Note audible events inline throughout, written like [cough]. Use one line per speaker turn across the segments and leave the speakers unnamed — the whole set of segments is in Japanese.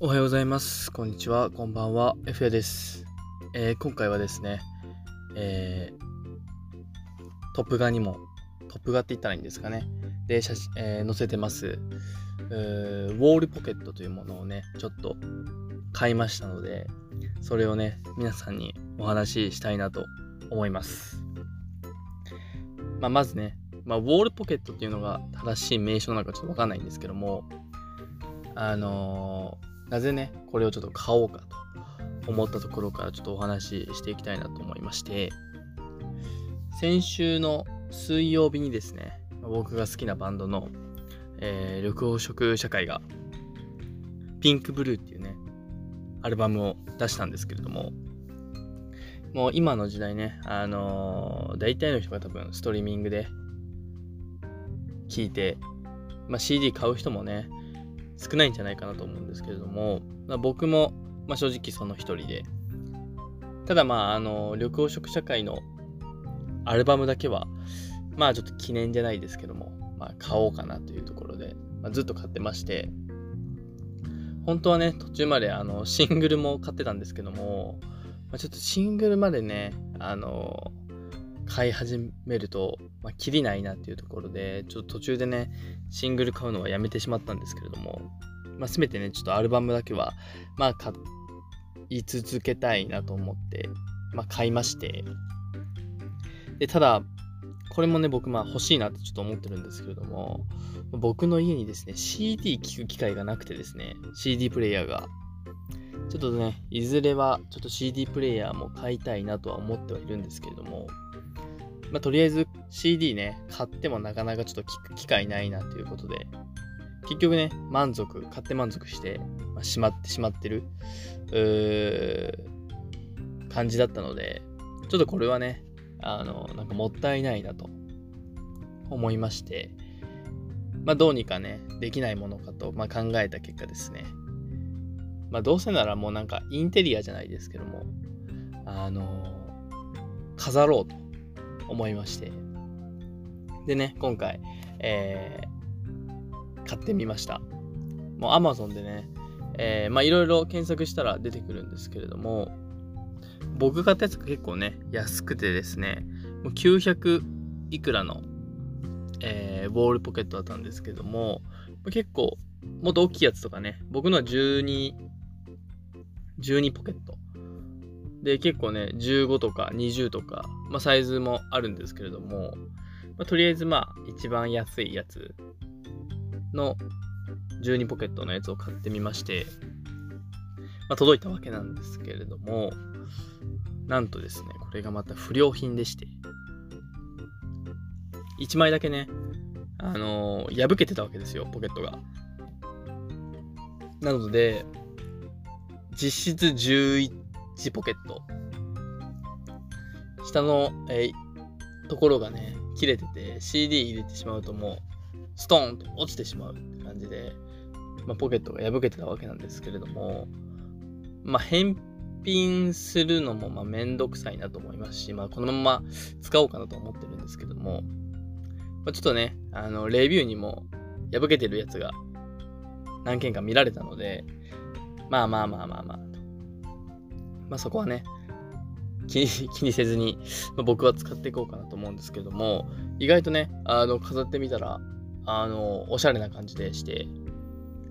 おはようございます。こんにちは。こんばんは。F やです。えー今回はですね、えートップ画にも、トップ画って言ったらいいんですかね。で、写真、えー載せてます、ウォールポケットというものをね、ちょっと買いましたので、それをね、皆さんにお話ししたいなと思います。まあ、まずね、まあ、ウォールポケットっていうのが正しい名称なのかちょっとわかんないんですけども、あのーなぜね、これをちょっと買おうかと思ったところからちょっとお話ししていきたいなと思いまして、先週の水曜日にですね、僕が好きなバンドの、えー緑黄色社会が、ピンクブルーっていうね、アルバムを出したんですけれども、もう今の時代ね、あのー大体の人が多分ストリーミングで聞いて、まあ、CD 買う人もね、少ないんじゃないかなと思うんですけれども、まあ、僕も、まあ、正直その一人で、ただまあ、あの、緑黄色社会のアルバムだけは、まあちょっと記念じゃないですけども、まあ買おうかなというところで、まあ、ずっと買ってまして、本当はね、途中まであのシングルも買ってたんですけども、まあ、ちょっとシングルまでね、あの、買い始めると、まあ、キリないなっていうところで、ちょっと途中でね、シングル買うのはやめてしまったんですけれども、まあ、せめてね、ちょっとアルバムだけは、まあ、買い続けたいなと思って、まあ、買いまして、で、ただ、これもね、僕、まあ、欲しいなってちょっと思ってるんですけれども、僕の家にですね、CD 聴く機会がなくてですね、CD プレイヤーが。ちょっとね、いずれは、ちょっと CD プレイヤーも買いたいなとは思ってはいるんですけれども、まあ、とりあえず CD ね、買ってもなかなかちょっと聞く機会ないなということで、結局ね、満足、買って満足して、まあ、しまってしまってる、感じだったので、ちょっとこれはね、あの、なんかもったいないなと思いまして、まあどうにかね、できないものかと、まあ、考えた結果ですね、まあどうせならもうなんかインテリアじゃないですけども、あの、飾ろうと。思いまして、でね、今回、えー買ってみました。もう Amazon でね、えまあいろいろ検索したら出てくるんですけれども、僕が買ったやつが結構ね、安くてですね、もう900いくらの、えーウォールポケットだったんですけども、結構、もっと大きいやつとかね、僕のは12、12ポケット。で、結構ね、15とか20とか、まあ、サイズもあるんですけれども、まあ、とりあえずまあ、一番安いやつの12ポケットのやつを買ってみまして、まあ、届いたわけなんですけれども、なんとですね、これがまた不良品でして、1枚だけね、あのー破けてたわけですよ、ポケットが。なので、実質11ポケット。下の、えーところがね、切れてて、CD 入れてしまうともう、ストーンと落ちてしまうって感じで、まあ、ポケットが破けてたわけなんですけれども、まあ、返品するのもまあめんどくさいなと思いますし、まあ、このまま使おうかなと思ってるんですけども、まあ、ちょっとね、あの、レビューにも破けてるやつが何件か見られたので、まあまあまあまあまあ。まあそこはね、気に [laughs] 気にせずに、まあ、僕は使っていこうかなと思うんですけども、意外とね、あの、飾ってみたら、あの、おしゃれな感じでして、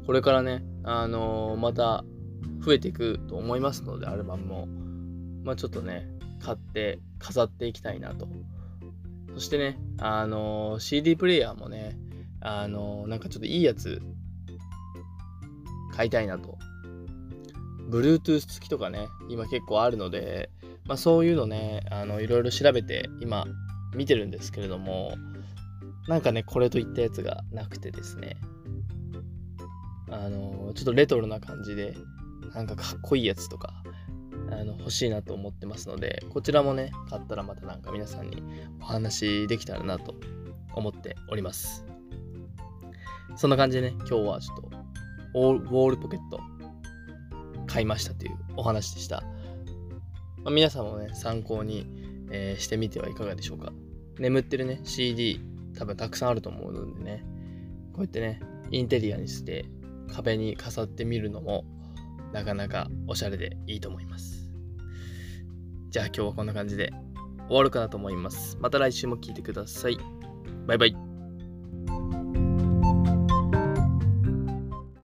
これからね、あの、また増えていくと思いますので、アルバムも。まあちょっとね、買って飾っていきたいなと。そしてね、あの、CD プレイヤーもね、あの、なんかちょっといいやつ買いたいなと。Bluetooth 付きとかね、今結構あるので、まあそういうのね、あの、いろいろ調べて今見てるんですけれども、なんかね、これといったやつがなくてですね、あの、ちょっとレトロな感じで、なんかかっこいいやつとか、あの欲しいなと思ってますので、こちらもね、買ったらまたなんか皆さんにお話できたらなと思っております。そんな感じでね、今日はちょっとウォールウォールポケット買いましたというお話でした。まあ、皆さんもね、参考に、えーしてみてはいかがでしょうか。眠ってるね、CD 多分たくさんあると思うのでね、こうやってね、インテリアにして壁に飾ってみるのもなかなかおしゃれでいいと思います。じゃあ今日はこんな感じで終わるかなと思います。また来週も聞いてください。バイバイ。